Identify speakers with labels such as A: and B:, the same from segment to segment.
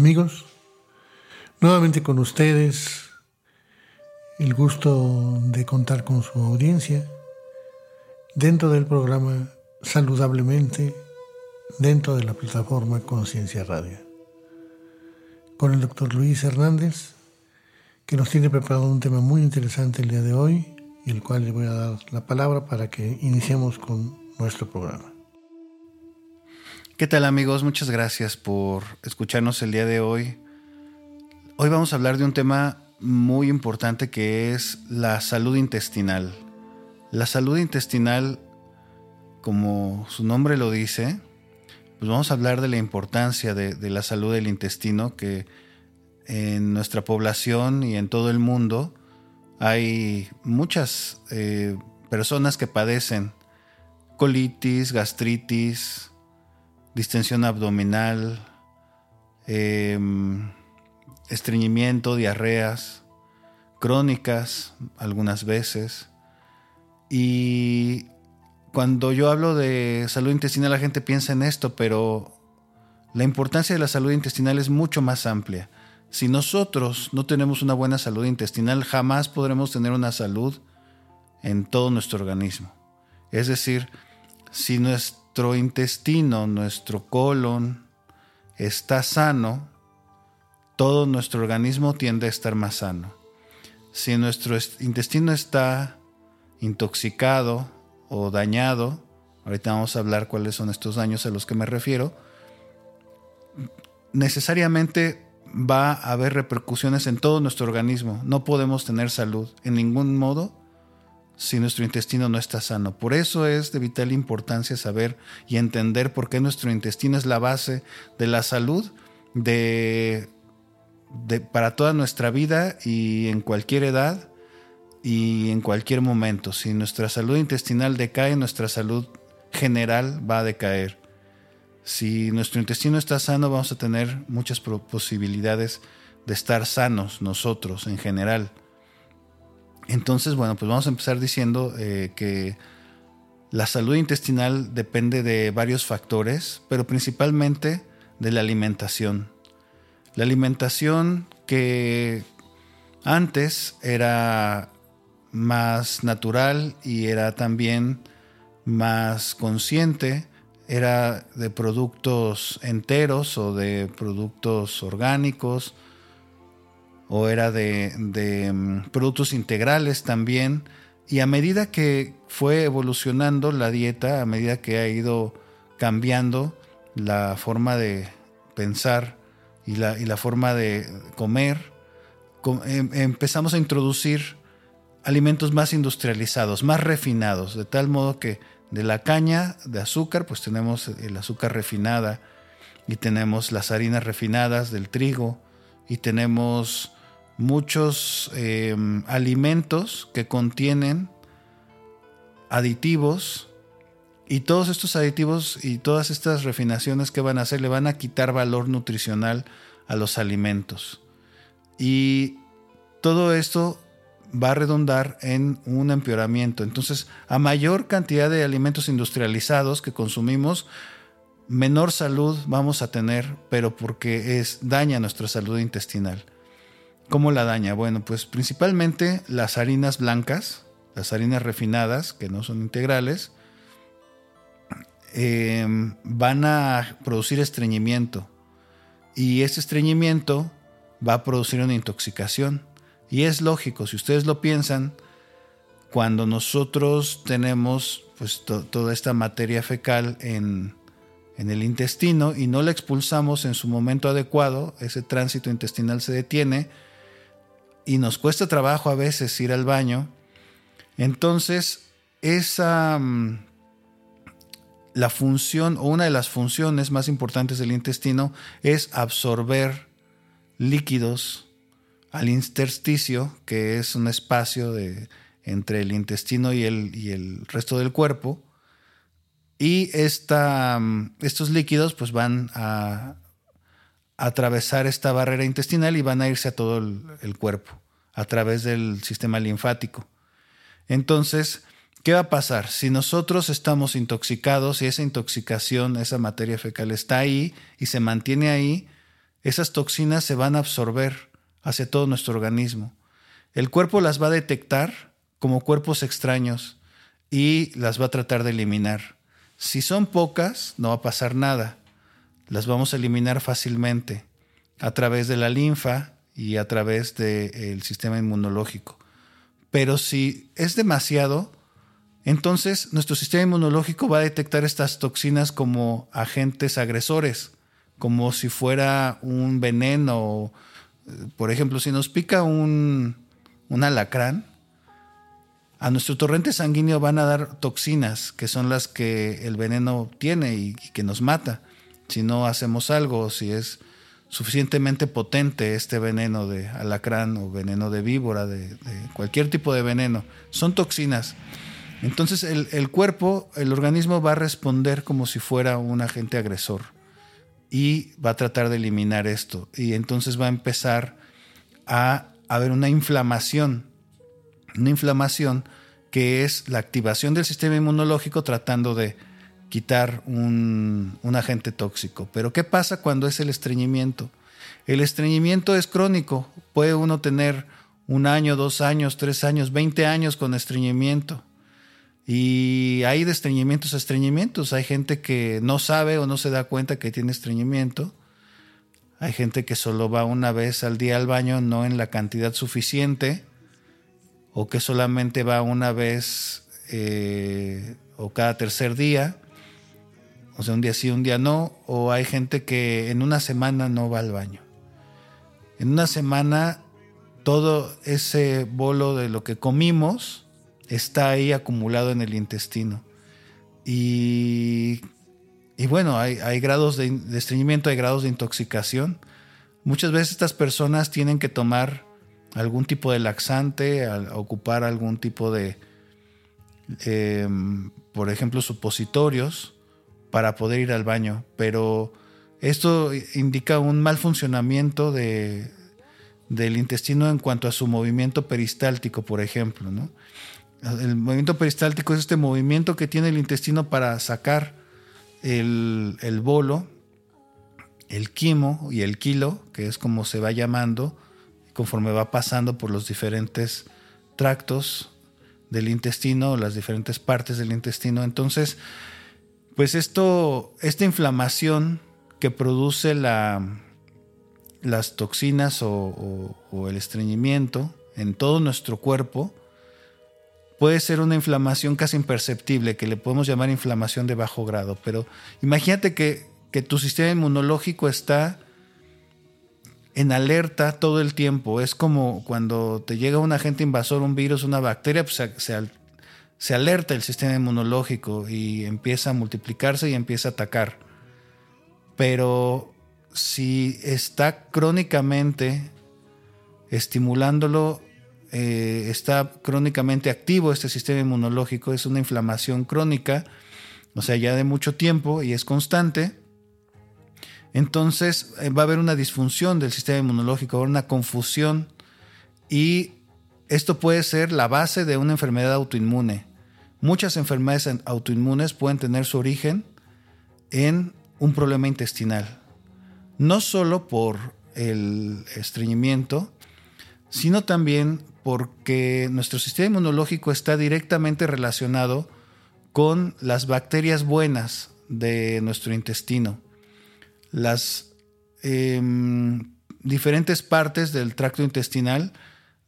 A: Amigos, nuevamente con ustedes, el gusto de contar con su audiencia dentro del programa Saludablemente, dentro de la plataforma Conciencia Radio, con el doctor Luis Hernández, que nos tiene preparado un tema muy interesante el día de hoy y el cual le voy a dar la palabra para que iniciemos con nuestro programa.
B: ¿Qué tal amigos? Muchas gracias por escucharnos el día de hoy. Hoy vamos a hablar de un tema muy importante que es la salud intestinal. La salud intestinal, como su nombre lo dice, pues vamos a hablar de la importancia de, la salud del intestino que en nuestra población y en todo el mundo hay muchas eh, personas que padecen colitis, gastritis, distensión abdominal, em, estreñimiento, diarreas crónicas algunas veces. Y cuando yo hablo de salud intestinal la gente piensa en esto, pero la importancia de la salud intestinal es mucho más amplia. Si nosotros no tenemos una buena salud intestinal, jamás podremos tener una salud en todo nuestro organismo. Es decir, si nuestra nuestro intestino, nuestro colon está sano, todo nuestro organismo tiende a estar más sano. Si nuestro intestino está intoxicado o dañado, ahorita vamos a hablar cuáles son estos daños a los que me refiero, necesariamente va a haber repercusiones en todo nuestro organismo. No podemos tener salud en ningún modo si nuestro intestino no está sano. Por eso es de vital importancia saber y entender por qué nuestro intestino es la base de la salud de, para toda nuestra vida y en cualquier edad y en cualquier momento. Si nuestra salud intestinal decae, nuestra salud general va a decaer. Si nuestro intestino está sano, vamos a tener muchas posibilidades de estar sanos nosotros en general. Entonces, bueno, pues vamos a empezar diciendo eh, que la salud intestinal depende de varios factores, pero principalmente de la alimentación. La alimentación que antes era más natural y era también más consciente, era de productos enteros o de productos orgánicos, o era de, mm, productos integrales también. Y a medida que fue evolucionando la dieta, a medida que ha ido cambiando la forma de pensar y la, y la forma de comer, em, empezamos a introducir alimentos más industrializados, más refinados, de tal modo que de la caña de azúcar, pues tenemos el azúcar refinada y tenemos las harinas refinadas del trigo y tenemos muchos em, alimentos que contienen aditivos y todos estos aditivos y todas estas refinaciones que van a hacer le van a quitar valor nutricional a los alimentos. Y todo esto va a redundar en un empeoramiento. Entonces, a mayor cantidad de alimentos industrializados que consumimos, menor salud vamos a tener, pero porque es daña nuestra salud intestinal. ¿Cómo la daña? Bueno, pues principalmente las harinas blancas, las harinas refinadas, que no son integrales, em, van a producir estreñimiento. Y ese estreñimiento va a producir una intoxicación. Y es lógico, si ustedes lo piensan, cuando nosotros tenemos pues, toda esta materia fecal en, en el intestino y no la expulsamos en su momento adecuado, ese tránsito intestinal se detiene, y nos cuesta trabajo a veces ir al baño, entonces esa, mm, la función o una de las funciones más importantes del intestino es absorber líquidos al intersticio, que es un espacio de, entre el intestino y el, y el resto del cuerpo. Y esta, estos líquidos pues van a atravesar esta barrera intestinal y van a irse a todo el, cuerpo a través del sistema linfático. Entonces, ¿qué va a pasar? Si nosotros estamos intoxicados y esa intoxicación, esa materia fecal está ahí y se mantiene ahí, esas toxinas se van a absorber hacia todo nuestro organismo. El cuerpo las va a detectar como cuerpos extraños y las va a tratar de eliminar. Si son pocas, no va a pasar nada las vamos a eliminar fácilmente a través de la linfa y a través del sistema inmunológico. Pero si es demasiado, entonces nuestro sistema inmunológico va a detectar estas toxinas como agentes agresores, como si fuera un veneno. Por ejemplo, si nos pica un, un alacrán, a nuestro torrente sanguíneo van a dar toxinas, que son las que el veneno tiene y que nos mata si no hacemos algo, si es suficientemente potente este veneno de alacrán o veneno de víbora, de, cualquier tipo de veneno, son toxinas. Entonces el, cuerpo, el organismo va a responder como si fuera un agente agresor y va a tratar de eliminar esto. Y entonces va a empezar a haber una inflamación, una inflamación que es la activación del sistema inmunológico tratando de quitar un, agente tóxico. Pero ¿qué pasa cuando es el estreñimiento? El estreñimiento es crónico. Puede uno tener un año, dos años, tres años, veinte años con estreñimiento. Y hay de estreñimientos a estreñimientos. Hay gente que no sabe o no se da cuenta que tiene estreñimiento. Hay gente que solo va una vez al día al baño, no en la cantidad suficiente. O que solamente va una vez eh, o cada tercer día. O sea, un día sí, un día no. O hay gente que en una semana no va al baño. En una semana todo ese bolo de lo que comimos está ahí acumulado en el intestino. Y, y bueno, hay, grados de, estreñimiento, hay grados de intoxicación. Muchas veces estas personas tienen que tomar algún tipo de laxante, ocupar algún tipo de, em, por ejemplo, supositorios para poder ir al baño, pero esto indica un mal funcionamiento de, del intestino en cuanto a su movimiento peristáltico, por ejemplo. ¿no? El movimiento peristáltico es este movimiento que tiene el intestino para sacar el, el bolo, el quimo y el kilo, que es como se va llamando, conforme va pasando por los diferentes tractos del intestino, las diferentes partes del intestino. Entonces, pues esto, esta inflamación que produce la, las toxinas o, el estreñimiento en todo nuestro cuerpo, puede ser una inflamación casi imperceptible, que le podemos llamar inflamación de bajo grado. Pero imagínate que, tu sistema inmunológico está en alerta todo el tiempo. Es como cuando te llega un agente invasor, un virus, una bacteria, pues se, se, alerta el sistema inmunológico y empieza a multiplicarse y empieza a atacar. Pero si está crónicamente estimulándolo, eh, está crónicamente activo este sistema inmunológico, es una inflamación crónica, o sea, ya de mucho tiempo y es constante, entonces eh, va a haber una disfunción del sistema inmunológico, una confusión y esto puede ser la base de una enfermedad autoinmune. Muchas enfermedades autoinmunes pueden tener su origen en un problema intestinal, no solo por el estreñimiento, sino también porque nuestro sistema inmunológico está directamente relacionado con las bacterias buenas de nuestro intestino. Las em, diferentes partes del tracto intestinal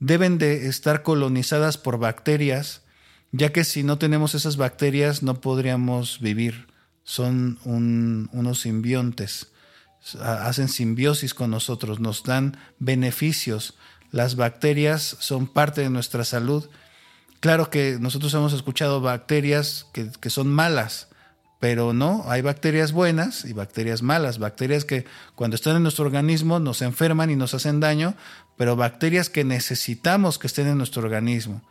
B: deben de estar colonizadas por bacterias ya que si no tenemos esas bacterias no podríamos vivir. Son unos simbiontes, hacen simbiosis con nosotros, nos dan beneficios. Las bacterias son parte de nuestra salud. Claro que nosotros hemos escuchado bacterias que, son malas, pero no, hay bacterias buenas y bacterias malas, bacterias que cuando están en nuestro organismo nos enferman y nos hacen daño, pero bacterias que necesitamos que estén en nuestro organismo.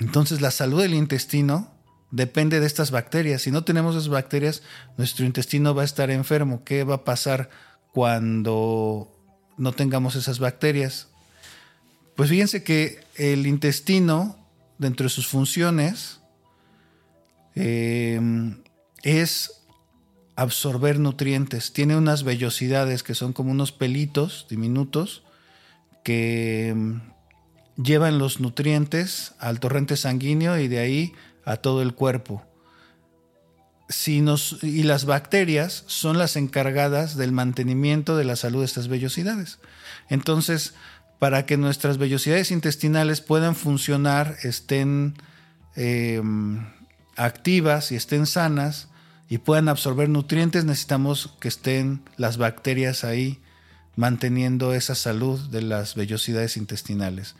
B: Entonces la salud del intestino depende de estas bacterias. Si no tenemos esas bacterias, nuestro intestino va a estar enfermo. ¿Qué va a pasar cuando no tengamos esas bacterias? Pues fíjense que el intestino, dentro de sus funciones, Em, es absorber nutrientes. Tiene unas vellosidades que son como unos pelitos diminutos que em, llevan los nutrientes al torrente sanguíneo y de ahí a todo el cuerpo. Si nos, y las bacterias son las encargadas del mantenimiento de la salud de estas vellosidades. Entonces, para que nuestras vellosidades intestinales puedan funcionar, estén em, activas y estén sanas y puedan absorber nutrientes, necesitamos que estén las bacterias ahí manteniendo esa salud de las vellosidades intestinales.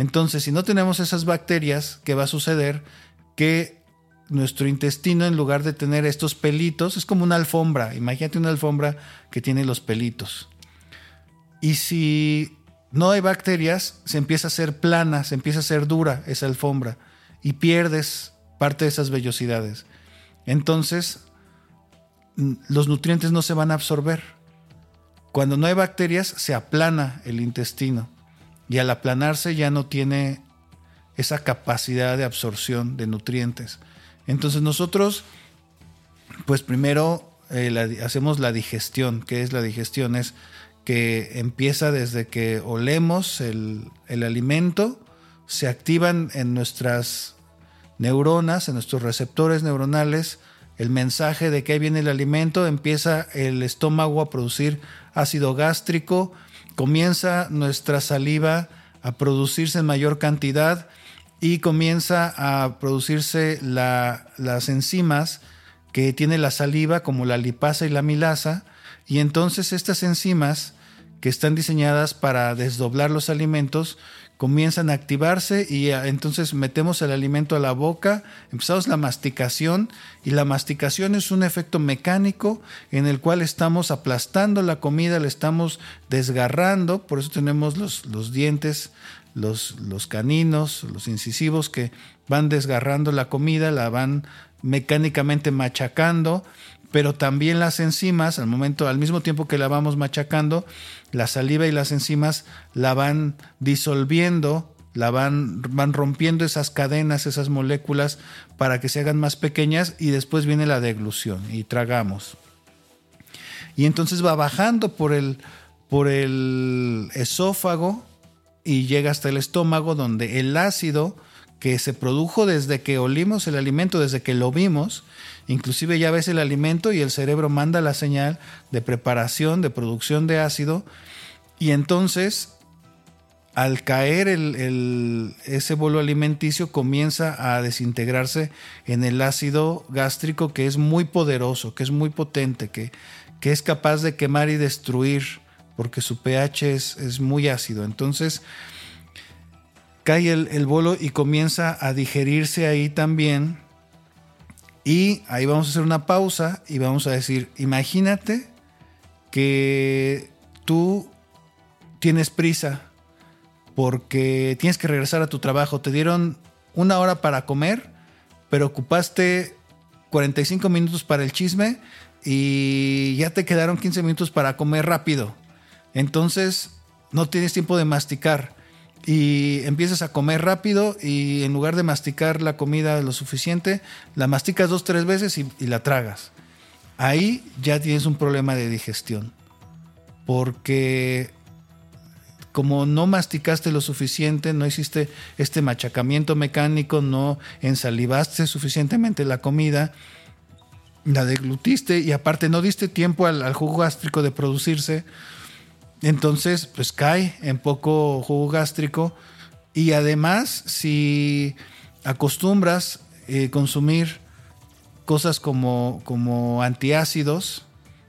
B: Entonces, si no tenemos esas bacterias, ¿qué va a suceder? Que nuestro intestino, en lugar de tener estos pelitos, es como una alfombra. Imagínate una alfombra que tiene los pelitos. Y si no hay bacterias, se empieza a ser plana, se empieza a ser dura esa alfombra y pierdes parte de esas vellosidades. Entonces, los nutrientes no se van a absorber. Cuando no hay bacterias, se aplana el intestino y al aplanarse ya no tiene esa capacidad de absorción de nutrientes. Entonces nosotros, pues primero eh, hacemos la digestión. ¿Qué es la digestión? Es que empieza desde que olemos el, el alimento, se activan en nuestras neuronas, en nuestros receptores neuronales, el mensaje de que ahí viene el alimento, empieza el estómago a producir ácido gástrico, comienza nuestra saliva a producirse en mayor cantidad y comienza a producirse las enzimas que tiene la saliva como la lipasa y la milasa. Y entonces estas enzimas que están diseñadas para desdoblar los alimentos comienzan a activarse y entonces metemos el alimento a la boca, empezamos la masticación y la masticación es un efecto mecánico en el cual estamos aplastando la comida, la estamos desgarrando, por eso tenemos los, los dientes, los, los caninos, los incisivos que van desgarrando la comida, la van mecánicamente machacando pero también las enzimas, al momento, al mismo tiempo que la vamos machacando, la saliva y las enzimas la van disolviendo, la van, van rompiendo esas cadenas, esas moléculas para que se hagan más pequeñas y después viene la deglución y tragamos. Y entonces va bajando por el, por el esófago y llega hasta el estómago donde el ácido que se produjo desde que olimos el alimento, desde que lo vimos, inclusive ya ves el alimento y el cerebro manda la señal de preparación, de producción de ácido, y entonces al caer el, ese bolo alimenticio comienza a desintegrarse en el ácido gástrico que es muy poderoso, que es muy potente, que, que es capaz de quemar y destruir, porque su pH es, es muy ácido. Entonces, cae el, bolo y comienza a digerirse ahí también. Y ahí vamos a hacer una pausa y vamos a decir, imagínate que tú tienes prisa porque tienes que regresar a tu trabajo. Te dieron una hora para comer, pero ocupaste 45 minutos para el chisme y ya te quedaron 15 minutos para comer rápido. Entonces no tienes tiempo de masticar y empiezas a comer rápido y en lugar de masticar la comida lo suficiente, la masticas dos, tres veces y, la tragas. Ahí ya tienes un problema de digestión. Porque como no masticaste lo suficiente, no hiciste este machacamiento mecánico, no ensalivaste suficientemente la comida, la deglutiste y aparte no diste tiempo al, al jugo gástrico de producirse, entonces, pues cae en poco jugo gástrico. Y además, si acostumbras eh, consumir cosas como, como antiácidos,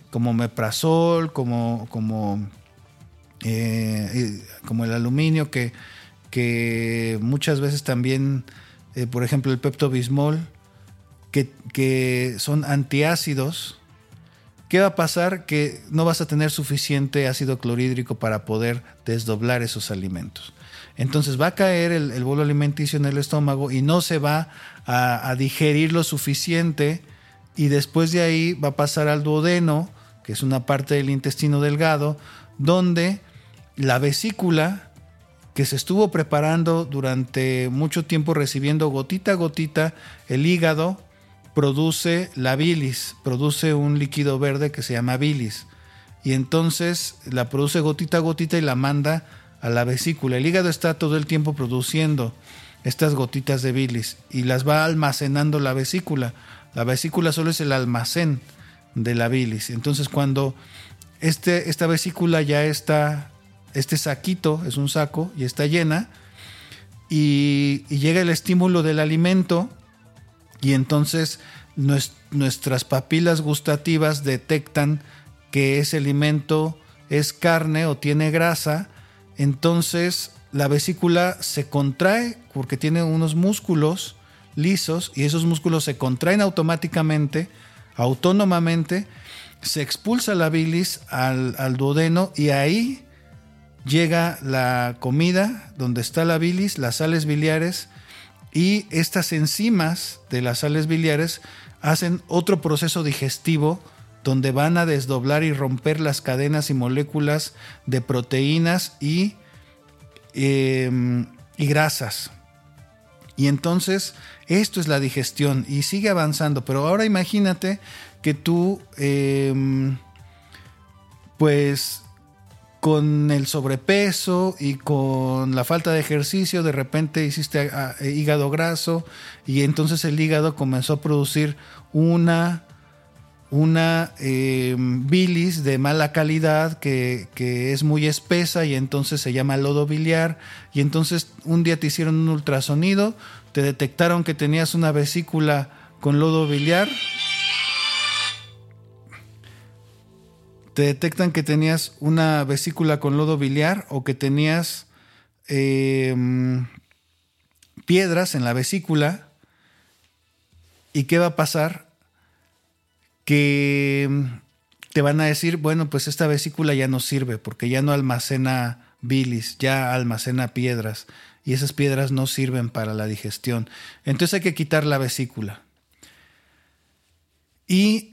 B: como meprazol, como, como, eh, como el aluminio, que, que muchas veces también, eh, por ejemplo, el pepto-bismol, que, que son antiácidos, ¿qué va a pasar? Que no vas a tener suficiente ácido clorhídrico para poder desdoblar esos alimentos. Entonces va a caer el, bolo alimenticio en el estómago y no se va a, digerir lo suficiente y después de ahí va a pasar al duodeno, que es una parte del intestino delgado, donde la vesícula que se estuvo preparando durante mucho tiempo recibiendo gotita a gotita el hígado produce la bilis, produce un líquido verde que se llama bilis. Y entonces la produce gotita a gotita y la manda a la vesícula. El hígado está todo el tiempo produciendo estas gotitas de bilis y las va almacenando la vesícula. La vesícula solo es el almacén de la bilis. Entonces cuando este, esta vesícula ya está, este saquito es un saco y está llena y, llega el estímulo del alimento y entonces nuestras papilas gustativas detectan que ese alimento es carne o tiene grasa. Entonces la vesícula se contrae porque tiene unos músculos lisos y esos músculos se contraen automáticamente, autónomamente, se expulsa la bilis al, duodeno y ahí llega la comida donde está la bilis, las sales biliares y estas enzimas de las sales biliares hacen otro proceso digestivo donde van a desdoblar y romper las cadenas y moléculas de proteínas y, em, y grasas. Y entonces esto es la digestión y sigue avanzando. Pero ahora imagínate que tú, em, pues con el sobrepeso y con la falta de ejercicio, de repente hiciste ah, hígado graso y entonces el hígado comenzó a producir una una eh, bilis de mala calidad que, es muy espesa y entonces se llama lodo biliar. Y entonces un día te hicieron un ultrasonido, te detectaron que tenías una vesícula con lodo biliar, te detectan que tenías una vesícula con lodo biliar o que tenías em, piedras en la vesícula y qué va a pasar que te van a decir, bueno, pues esta vesícula ya no sirve porque ya no almacena bilis, ya almacena piedras y esas piedras no sirven para la digestión. Entonces hay que quitar la vesícula. Y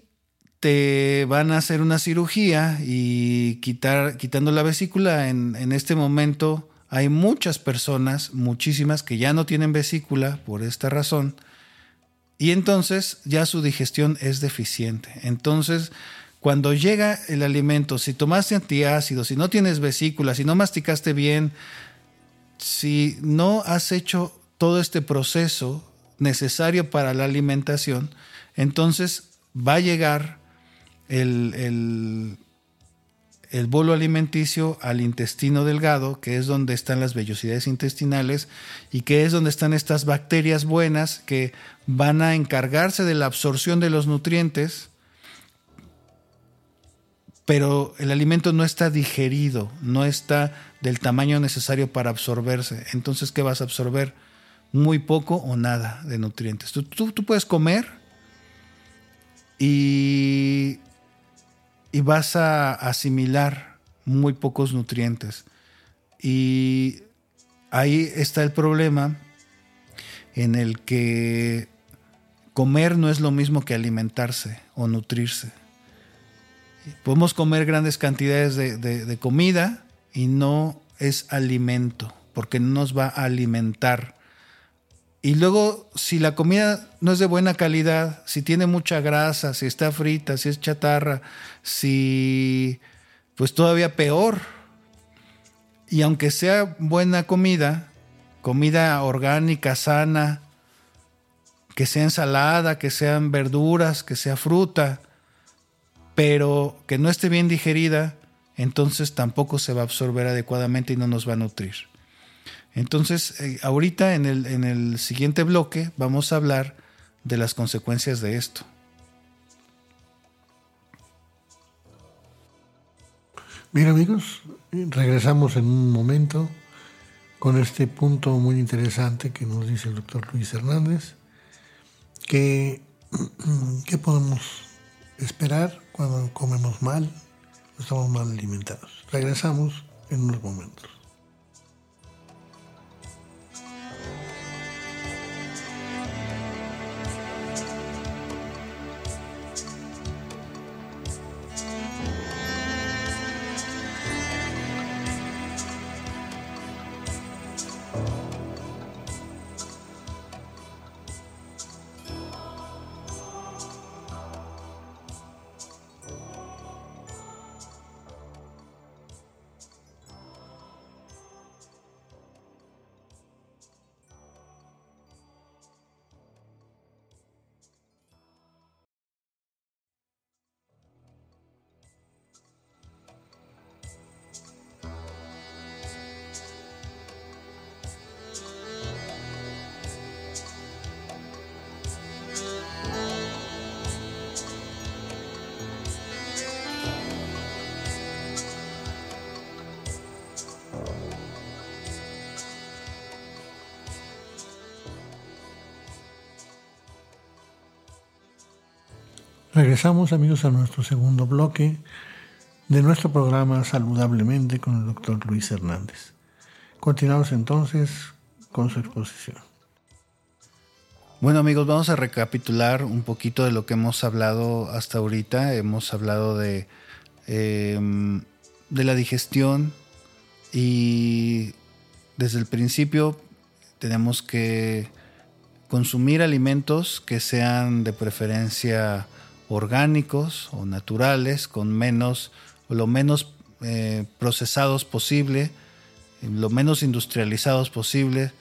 B: te van a hacer una cirugía y quitar, quitando la vesícula, en, este momento hay muchas personas, muchísimas, que ya no tienen vesícula por esta razón y entonces ya su digestión es deficiente. Entonces, cuando llega el alimento, si tomaste antiácidos, si no tienes vesícula, si no masticaste bien, si no has hecho todo este proceso necesario para la alimentación, entonces va a llegar el, el el bolo alimenticio al intestino delgado, que es donde están las vellosidades intestinales y que es donde están estas bacterias buenas que van a encargarse de la absorción de los nutrientes, pero el alimento no está digerido, no está del tamaño necesario para absorberse. Entonces, ¿qué vas a absorber? Muy poco o nada de nutrientes. Tú, tú puedes comer y y vas a asimilar muy pocos nutrientes. Y ahí está el problema en el que comer no es lo mismo que alimentarse o nutrirse. Podemos comer grandes cantidades de, comida y no es alimento, porque no nos va a alimentar. Y luego, si la comida no es de buena calidad, si tiene mucha grasa, si está frita, si es chatarra, si pues todavía peor. Y aunque sea buena comida, comida orgánica, sana, que sea ensalada, que sean verduras, que sea fruta, pero que no esté bien digerida, entonces tampoco se va a absorber adecuadamente y no nos va a nutrir. Entonces, eh, ahorita en el, en el siguiente bloque vamos a hablar de las consecuencias de esto.
A: Bien amigos, regresamos en un momento con este punto muy interesante que nos dice el doctor Luis Hernández, que qué podemos esperar cuando comemos mal estamos mal alimentados. Regresamos en unos momentos. Regresamos amigos a nuestro segundo bloque de nuestro programa Saludablemente con el doctor Luis Hernández. Continuamos entonces con su exposición.
B: Bueno amigos, vamos a recapitular un poquito de lo que hemos hablado hasta ahorita. Hemos hablado de, em, de la digestión y desde el principio tenemos que consumir alimentos que sean de preferencia orgánicos o naturales, con menos lo menos eh, procesados posible, lo menos industrializados posible,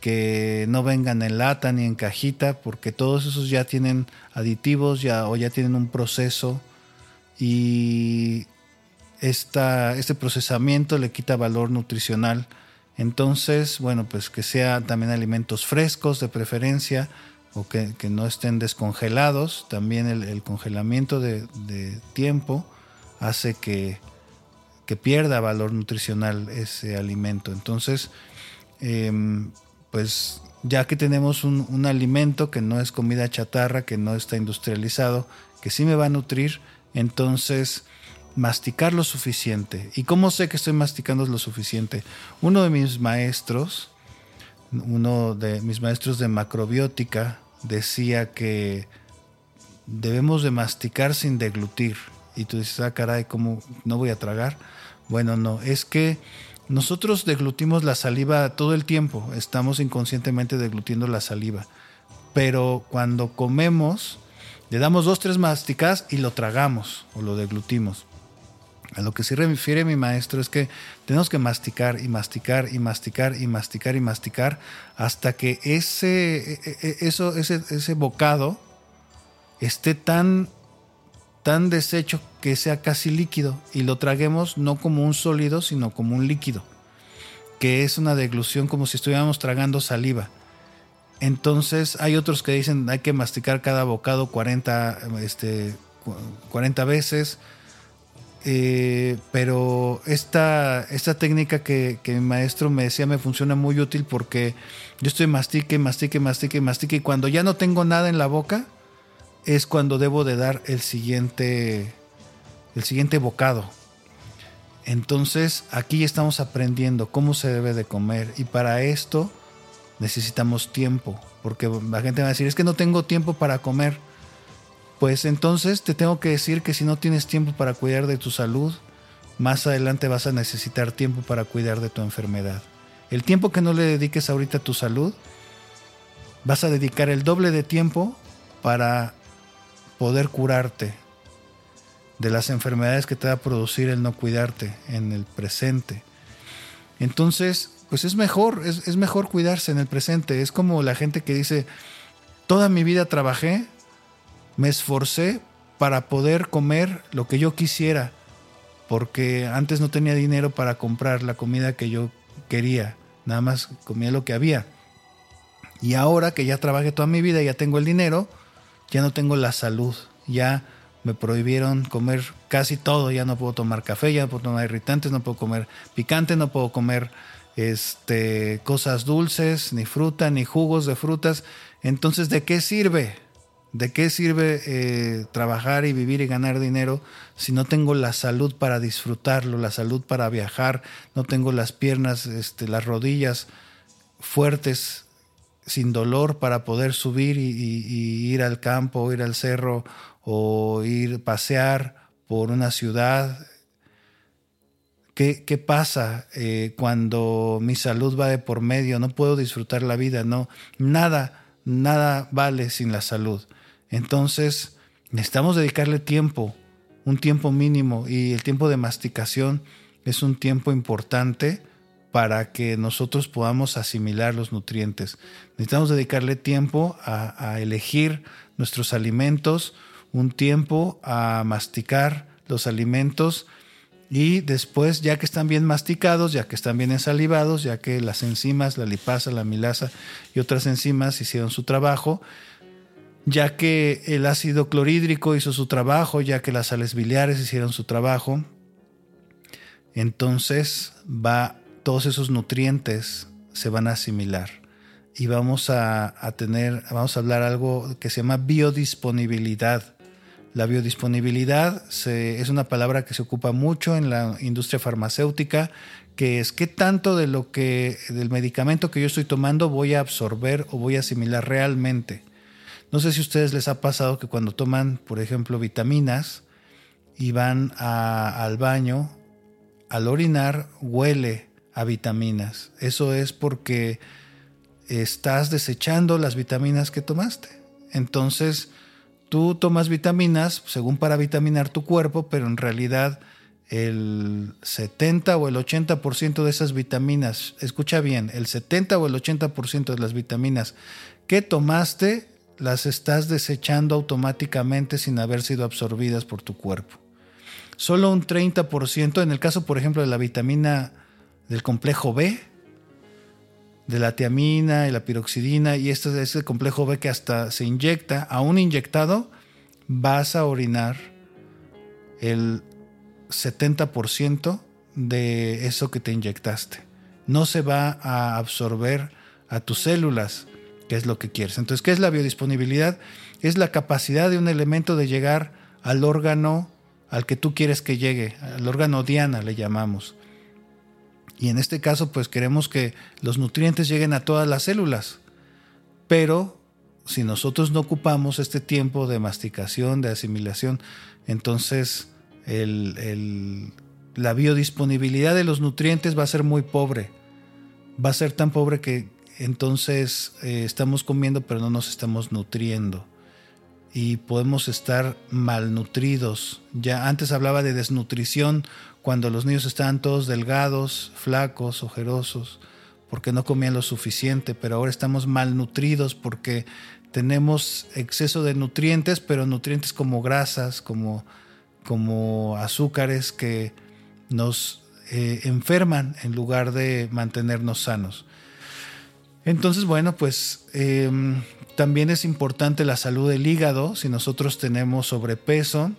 B: que no vengan en lata ni en cajita, porque todos esos ya tienen aditivos ya, o ya tienen un proceso y esta, este procesamiento le quita valor nutricional. Entonces, bueno, pues que sean también alimentos frescos de preferencia, o que, no estén descongelados. También el, congelamiento de, tiempo hace que, pierda valor nutricional ese alimento. Entonces, em, pues ya que tenemos un, un, alimento que no es comida chatarra, que no está industrializado, que sí me va a nutrir, entonces masticar lo suficiente. ¿Y cómo sé que estoy masticando lo suficiente? Uno de mis maestros, uno de mis maestros de macrobiótica decía que debemos de masticar sin deglutir. Y tú dices, ah, caray, ¿cómo no voy a tragar? Bueno, no, es que nosotros deglutimos la saliva todo el tiempo, estamos inconscientemente deglutiendo la saliva. Pero cuando comemos, le damos dos, tres masticadas y lo tragamos o lo deglutimos. A lo que sí refiere mi maestro es que tenemos que masticar y masticar y masticar y masticar y masticar hasta que ese, e, e, eso, ese, ese bocado esté tan, tan deshecho que sea casi líquido y lo traguemos no como un sólido, sino como un líquido, que es una deglución como si estuviéramos tragando saliva. Entonces hay otros que dicen hay que masticar cada bocado 40, este, 40 veces eh, pero esta, esta técnica que, mi maestro me decía me funciona muy útil porque yo estoy mastique, mastique, mastique, mastique y cuando ya no tengo nada en la boca es cuando debo de dar el siguiente, el siguiente bocado. Entonces aquí estamos aprendiendo cómo se debe de comer y para esto necesitamos tiempo porque la gente va a decir es que no tengo tiempo para comer pues entonces te tengo que decir que si no tienes tiempo para cuidar de tu salud, más adelante vas a necesitar tiempo para cuidar de tu enfermedad. El tiempo que no le dediques ahorita a tu salud, vas a dedicar el doble de tiempo para poder curarte de las enfermedades que te va a producir el no cuidarte en el presente. Entonces, pues es mejor, es, es mejor cuidarse en el presente. Es como la gente que dice, toda mi vida trabajé me esforcé para poder comer lo que yo quisiera, porque antes no tenía dinero para comprar la comida que yo quería, nada más comía lo que había. Y ahora que ya trabajé toda mi vida, ya tengo el dinero, ya no tengo la salud, ya me prohibieron comer casi todo, ya no puedo tomar café, ya no puedo tomar irritantes, no puedo comer picante, no puedo comer este, cosas dulces, ni fruta, ni jugos de frutas. Entonces, ¿de qué sirve? ¿De qué sirve eh, trabajar y vivir y ganar dinero si no tengo la salud para disfrutarlo, la salud para viajar, no tengo las piernas, este, las rodillas fuertes, sin dolor para poder subir y, ir al campo, ir al cerro o ir pasear por una ciudad? ¿Qué, qué pasa eh, cuando mi salud va de por medio? No puedo disfrutar la vida, no, nada, nada vale sin la salud. Entonces, necesitamos dedicarle tiempo, un tiempo mínimo, y el tiempo de masticación es un tiempo importante para que nosotros podamos asimilar los nutrientes. Necesitamos dedicarle tiempo a, elegir nuestros alimentos, un tiempo a masticar los alimentos y después, ya que están bien masticados, ya que están bien ensalivados, ya que las enzimas, la lipasa, la milasa y otras enzimas hicieron su trabajo, ya que el ácido clorhídrico hizo su trabajo, ya que las sales biliares hicieron su trabajo, entonces va, todos esos nutrientes se van a asimilar y vamos a, tener, vamos a hablar algo que se llama biodisponibilidad. La biodisponibilidad es una palabra que se ocupa mucho en la industria farmacéutica, que es qué tanto de lo que del medicamento que yo estoy tomando voy a absorber o voy a asimilar realmente. No sé si a ustedes les ha pasado que cuando toman, por ejemplo, vitaminas y van al baño, al orinar huele a vitaminas. Eso es porque estás desechando las vitaminas que tomaste. Entonces, tú tomas vitaminas según para vitaminar tu cuerpo, pero en realidad el 70 o el 80% de esas vitaminas, escucha bien, el 70 o el 80% de las vitaminas que tomaste las estás desechando automáticamente sin haber sido absorbidas por tu cuerpo. Solo un 30%, en el caso por ejemplo de la vitamina del complejo B, de la tiamina y la piroxidina, y este es el complejo B que hasta se inyecta, aún inyectado, vas a orinar el 70% de eso que te inyectaste. No se va a absorber a tus células qué es lo que quieres. Entonces, ¿qué es la biodisponibilidad? Es la capacidad de un elemento de llegar al órgano al que tú quieres que llegue, al órgano diana le llamamos. Y en este caso, pues queremos que los nutrientes lleguen a todas las células. Pero si nosotros no ocupamos este tiempo de masticación, de asimilación, entonces la biodisponibilidad de los nutrientes va a ser muy pobre. Va a ser tan pobre que, entonces eh, estamos comiendo pero no nos estamos nutriendo y podemos estar malnutridos. Ya antes hablaba de desnutrición cuando los niños estaban todos delgados, flacos, ojerosos, porque no comían lo suficiente, pero ahora estamos malnutridos porque tenemos exceso de nutrientes, pero nutrientes como grasas, como, como azúcares que nos eh, enferman en lugar de mantenernos sanos. Entonces, bueno, pues em, también es importante la salud del hígado. Si nosotros tenemos sobrepeso,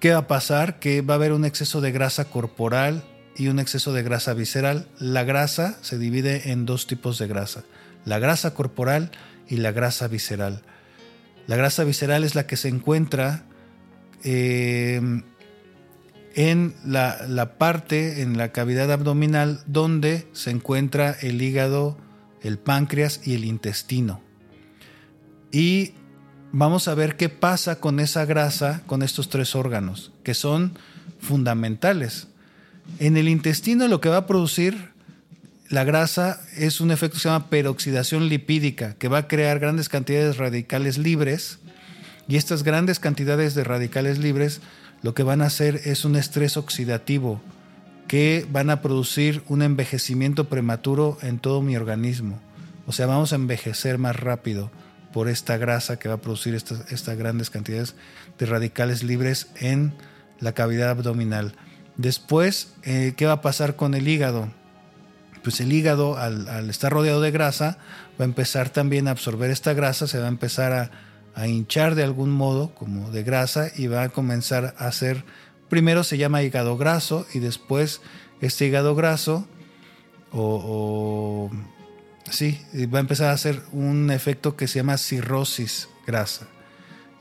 B: ¿qué va a pasar? Que va a haber un exceso de grasa corporal y un exceso de grasa visceral. La grasa se divide en dos tipos de grasa, la grasa corporal y la grasa visceral. La grasa visceral es la que se encuentra em, en la, parte, en la cavidad abdominal, donde se encuentra el hígado, el páncreas y el intestino. Y vamos a ver qué pasa con esa grasa, con estos tres órganos, que son fundamentales. En el intestino lo que va a producir la grasa es un efecto que se llama peroxidación lipídica, que va a crear grandes cantidades de radicales libres. Y estas grandes cantidades de radicales libres lo que van a hacer es un estrés oxidativo que van a producir un envejecimiento prematuro en todo mi organismo. O sea, vamos a envejecer más rápido por esta grasa que va a producir estas, grandes cantidades de radicales libres en la cavidad abdominal. Después, eh, ¿qué va a pasar con el hígado? Pues el hígado, al estar rodeado de grasa, va a empezar también a absorber esta grasa, se va a empezar a, a hinchar de algún modo, como de grasa, y va a comenzar a hacer, primero se llama hígado graso, y después este hígado graso, o, sí, va a empezar a hacer un efecto que se llama cirrosis grasa.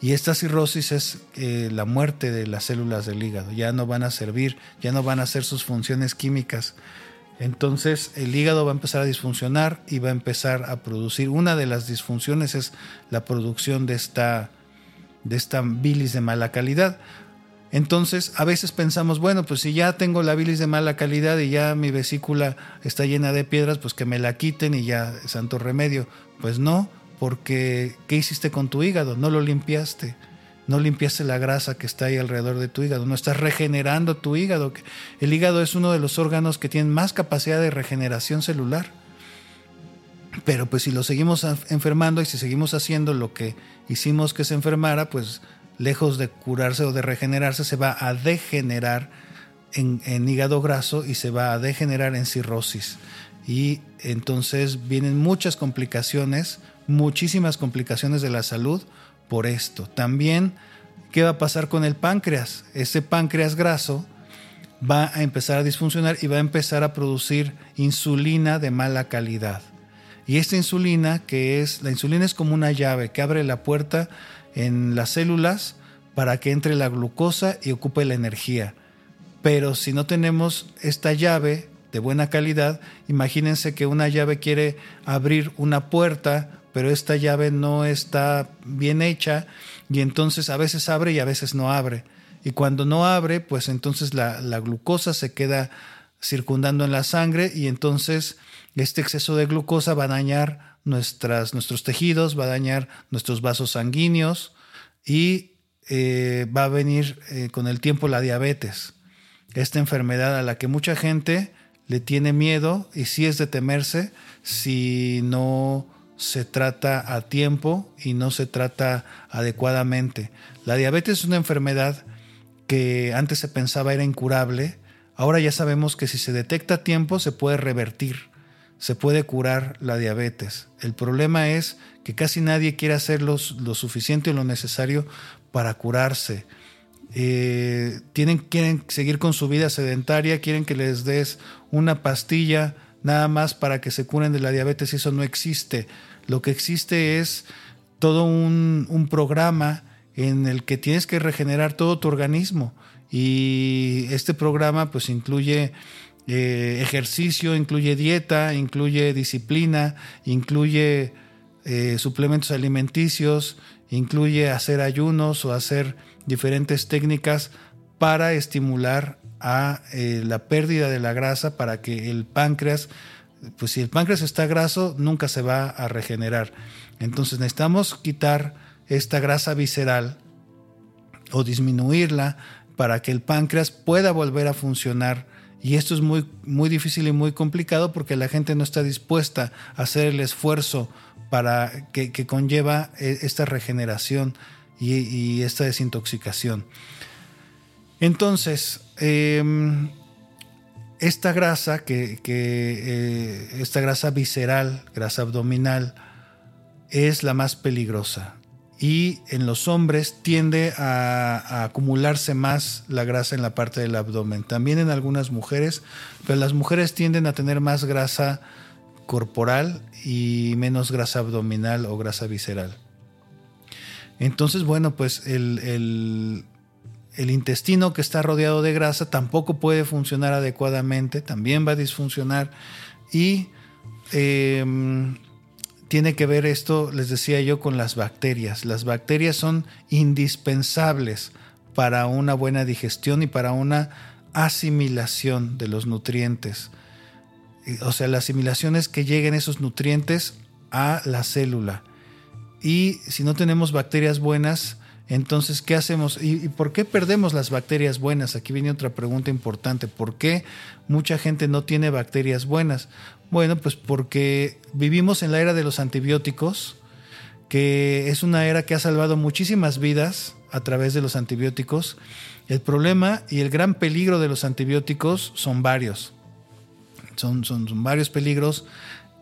B: Y esta cirrosis es eh, la muerte de las células del hígado. Ya no van a servir, ya no van a hacer sus funciones químicas. Entonces el hígado va a empezar a disfuncionar y va a empezar a producir. Una de las disfunciones es la producción de esta, de esta bilis de mala calidad. Entonces, a veces pensamos, bueno, pues si ya tengo la bilis de mala calidad y ya mi vesícula está llena de piedras, pues que me la quiten y ya, santo remedio. Pues no, porque ¿qué hiciste con tu hígado? No lo limpiaste. No limpiaste la grasa que está ahí alrededor de tu hígado. No estás regenerando tu hígado. El hígado es uno de los órganos que tienen más capacidad de regeneración celular. Pero pues si lo seguimos enfermando y si seguimos haciendo lo que hicimos que se enfermara, pues lejos de curarse o de regenerarse, se va a degenerar en, hígado graso y se va a degenerar en cirrosis. Y entonces vienen muchas complicaciones, muchísimas complicaciones de la salud por esto. También, ¿qué va a pasar con el páncreas? Ese páncreas graso va a empezar a disfuncionar y va a empezar a producir insulina de mala calidad. Y esta insulina, que es, la insulina es como una llave que abre la puerta en las células para que entre la glucosa y ocupe la energía. Pero si no tenemos esta llave de buena calidad, imagínense que una llave quiere abrir una puerta, pero esta llave no está bien hecha y entonces a veces abre y a veces no abre. Y cuando no abre, pues entonces la, glucosa se queda circundando en la sangre y entonces este exceso de glucosa va a dañar nuestras, nuestros tejidos, va a dañar nuestros vasos sanguíneos y eh, va a venir eh, con el tiempo la diabetes, esta enfermedad a la que mucha gente le tiene miedo y sí es de temerse si no se trata a tiempo y no se trata adecuadamente. La diabetes es una enfermedad que antes se pensaba era incurable, ahora ya sabemos que si se detecta a tiempo se puede revertir se puede curar la diabetes. El problema es que casi nadie quiere hacer lo suficiente o lo necesario para curarse. Eh, tienen, quieren seguir con su vida sedentaria, quieren que les des una pastilla nada más para que se curen de la diabetes y eso no existe. Lo que existe es todo un, programa en el que tienes que regenerar todo tu organismo. Y este programa pues incluye eh, ejercicio, incluye dieta, incluye disciplina, incluye eh, suplementos alimenticios, incluye hacer ayunos o hacer diferentes técnicas para estimular a eh, la pérdida de la grasa para que el páncreas, pues si el páncreas está graso, nunca se va a regenerar. Entonces necesitamos quitar esta grasa visceral o disminuirla para que el páncreas pueda volver a funcionar y esto es muy, muy difícil y muy complicado porque la gente no está dispuesta a hacer el esfuerzo para que, conlleva e, esta regeneración y, esta desintoxicación. Entonces, em, esta grasa, que, eh, esta grasa visceral, grasa abdominal, es la más peligrosa y en los hombres tiende a, acumularse más la grasa en la parte del abdomen. También en algunas mujeres, pero las mujeres tienden a tener más grasa corporal y menos grasa abdominal o grasa visceral. Entonces, bueno, pues el, intestino que está rodeado de grasa tampoco puede funcionar adecuadamente, también va a disfuncionar y em, tiene que ver esto, les decía yo, con las bacterias. Las bacterias son indispensables para una buena digestión y para una asimilación de los nutrientes. O sea, la asimilación es que lleguen esos nutrientes a la célula. Y si no tenemos bacterias buenas, entonces, ¿qué hacemos? ¿Y, por qué perdemos las bacterias buenas? Aquí viene otra pregunta importante. ¿Por qué mucha gente no tiene bacterias buenas? Bueno, pues porque vivimos en la era de los antibióticos, que es una era que ha salvado muchísimas vidas a través de los antibióticos. El problema y el gran peligro de los antibióticos son varios. Son, varios peligros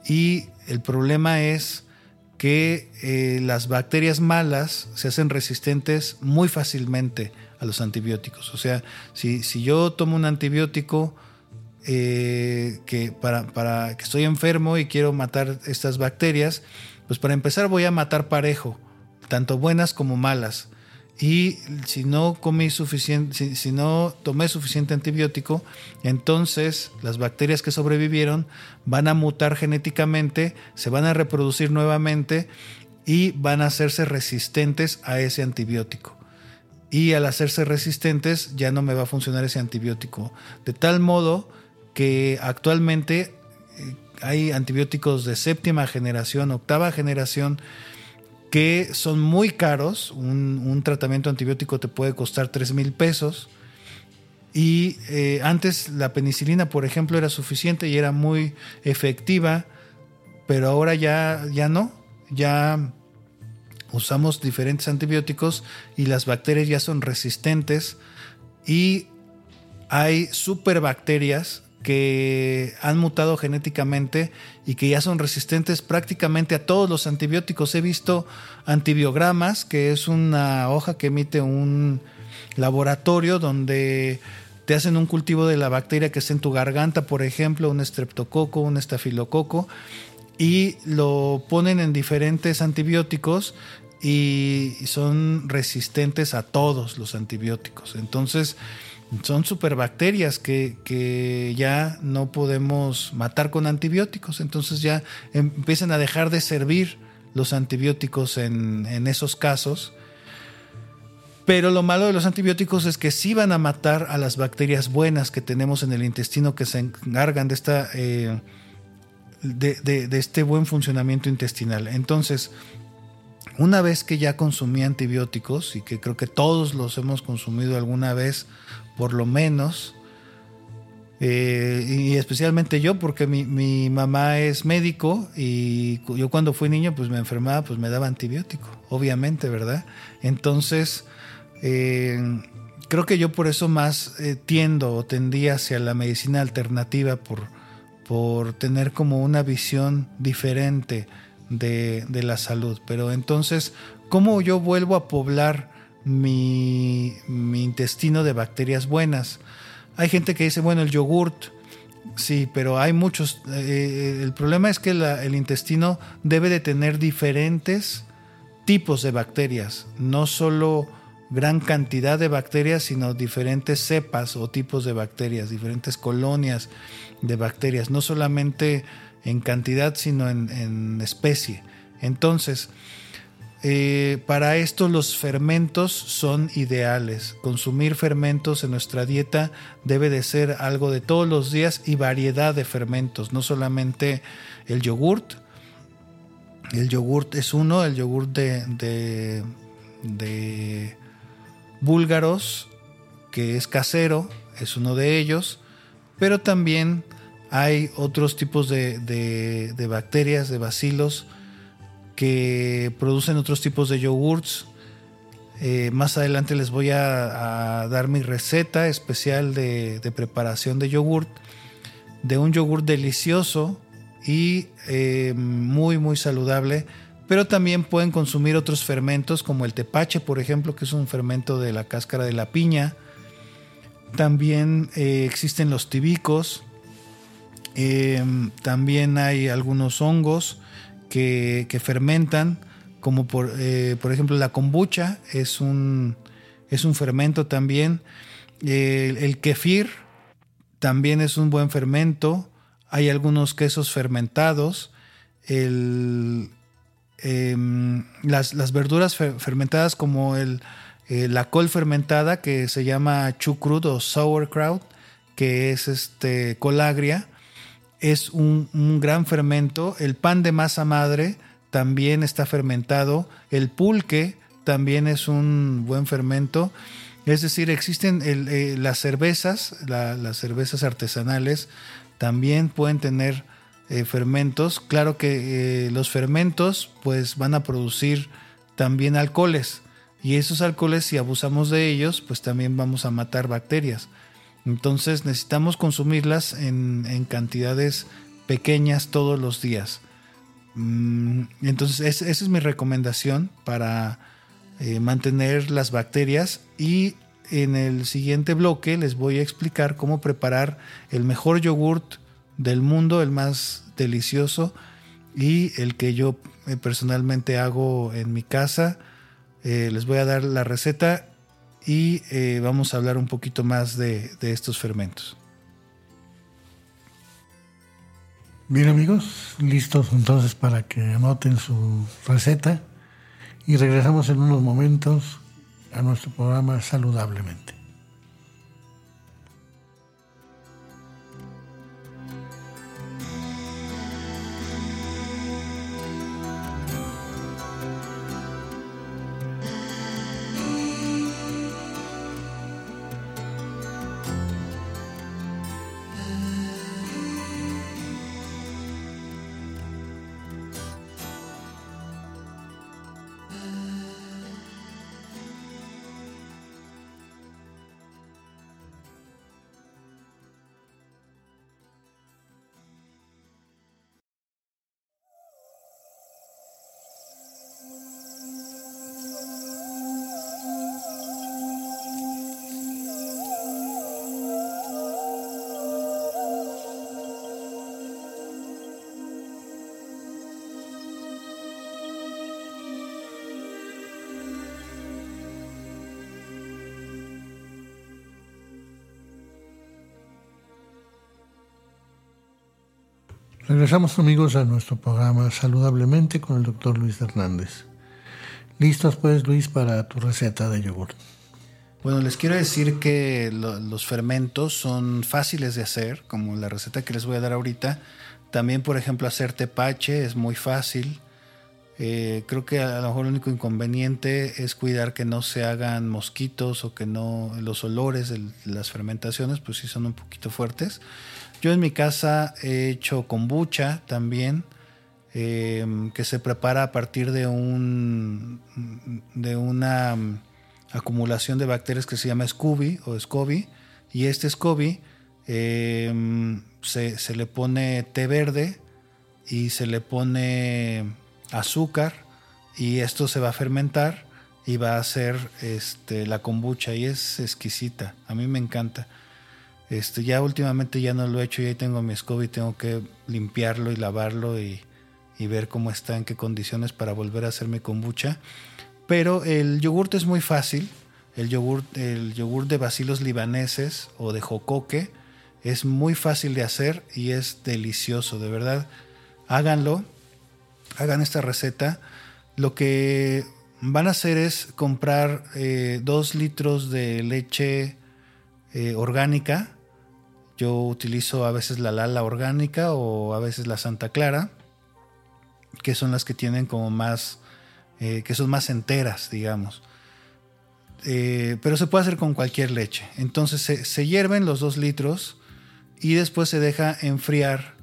B: y el problema es que eh, las bacterias malas se hacen resistentes muy fácilmente a los antibióticos. O sea, si, yo tomo un antibiótico eh, que para, para, que estoy enfermo y quiero matar estas bacterias, pues para empezar voy a matar parejo, tanto buenas como malas. Y si no comí suficiente, si, no tomé suficiente antibiótico, entonces las bacterias que sobrevivieron van a mutar genéticamente, se van a reproducir nuevamente y van a hacerse resistentes a ese antibiótico. Y al hacerse resistentes ya no me va a funcionar ese antibiótico. De tal modo que actualmente eh, hay antibióticos de séptima generación, octava generación, que son muy caros. Un, tratamiento antibiótico te puede costar 3 mil pesos. Y eh, antes la penicilina, por ejemplo, era suficiente y era muy efectiva, pero ahora ya, ya no. Ya usamos diferentes antibióticos y las bacterias ya son resistentes y hay superbacterias que han mutado genéticamente y que ya son resistentes prácticamente a todos los antibióticos. He visto antibiogramas, que es una hoja que emite un laboratorio donde te hacen un cultivo de la bacteria que está en tu garganta, por ejemplo, un estreptococo, un estafilococo, y lo ponen en diferentes antibióticos y son resistentes a todos los antibióticos. Entonces, son superbacterias que, que ya no podemos matar con antibióticos. Entonces ya empiezan a dejar de servir los antibióticos en, en, esos casos. Pero lo malo de los antibióticos es que sí van a matar a las bacterias buenas que tenemos en el intestino que se encargan de, esta, eh, de, de, este buen funcionamiento intestinal. Entonces, una vez que ya consumí antibióticos, y que creo que todos los hemos consumido alguna vez por lo menos. Eh, y especialmente yo, porque mi, mamá es médico y yo cuando fui niño, pues me enfermaba, pues me daba antibiótico, obviamente, ¿verdad? Entonces, eh, creo que yo por eso más eh, tiendo o tendía hacia la medicina alternativa, por, por tener como una visión diferente de, de la salud. Pero entonces, ¿cómo yo vuelvo a poblar? Mi, intestino de bacterias buenas. Hay gente que dice, bueno, el yogurt, sí, pero hay muchos. Eh, el problema es que el intestino debe de tener diferentes tipos de bacterias, no solo gran cantidad de bacterias, sino diferentes cepas o tipos de bacterias, diferentes colonias de bacterias, no solamente en cantidad, sino en, en especie. Entonces, eh, para esto los fermentos son ideales. Consumir fermentos en nuestra dieta debe de ser algo de todos los días y variedad de fermentos, no solamente el yogurt. El yogurt es uno, el yogurt de, búlgaros, que es casero, es uno de ellos, pero también hay otros tipos de, de bacterias, de bacilos, que producen otros tipos de yogurts. Eh, más adelante les voy a, dar mi receta especial de, preparación de yogurt, de un yogurt delicioso y eh, muy muy saludable, pero también pueden consumir otros fermentos como el tepache, por ejemplo, que es un fermento de la cáscara de la piña. También eh, existen los tibicos, también hay algunos hongos que, fermentan, como por, eh, por, ejemplo la kombucha es un, es un fermento también. el, kefir también es un buen fermento. Hay algunos quesos fermentados. El, em, las, verduras fermentadas como el, eh, la col fermentada que se llama chucrut o sauerkraut, que es este colagria es un, gran fermento. El pan de masa madre también está fermentado. El pulque también es un buen fermento. Es decir, existen eh, las cervezas, las cervezas artesanales también pueden tener eh, fermentos. Claro que eh, los fermentos pues van a producir también alcoholes y esos alcoholes si abusamos de ellos pues también vamos a matar bacterias. Entonces necesitamos consumirlas en, cantidades pequeñas todos los días. Mm, entonces esa es mi recomendación para eh, mantener las bacterias y en el siguiente bloque les voy a explicar cómo preparar el mejor yogurt del mundo, el más delicioso y el que yo eh, personalmente hago en mi casa Eh, les voy a dar la receta y eh, vamos a hablar un poquito más de, de estos fermentos.
A: Bien amigos, listos entonces para que anoten su receta y regresamos en unos momentos a nuestro programa saludablemente. Regresamos amigos a nuestro programa Saludablemente con el doctor Luis Hernández. Listos pues Luis para tu receta de yogur.
B: Bueno, les quiero decir que los fermentos son fáciles de hacer, como la receta que les voy a dar ahorita. También, por ejemplo, hacer tepache es muy fácil. Eh, creo que a lo mejor el único inconveniente es cuidar que no se hagan mosquitos o que no los olores de las fermentaciones, pues sí son un poquito fuertes. Yo en mi casa he hecho kombucha también, em, que se prepara a partir de un de una mm, acumulación de bacterias que se llama SCOBY o SCOBY. Y este SCOBY em, se, se, le pone té verde y se le pone azúcar y esto se va a fermentar y va a hacer este, la kombucha y es exquisita. A mí me encanta. Este, ya últimamente ya no lo he hecho, ya tengo mi escoba y tengo que limpiarlo y lavarlo y, ver cómo está, en qué condiciones para volver a hacer mi kombucha. Pero el yogurt es muy fácil. El yogurt, el yogur de bacilos libaneses o de jocoque es muy fácil de hacer y es delicioso, de verdad. Háganlo, hagan esta receta. Lo que van a hacer es comprar eh, dos litros de leche eh, orgánica yo utilizo a veces la Lala orgánica o a veces la Santa Clara, que son las que tienen como más, eh, que son más enteras, digamos. Pero se puede hacer con cualquier leche. Entonces se, hierven los dos litros y después se deja enfriar.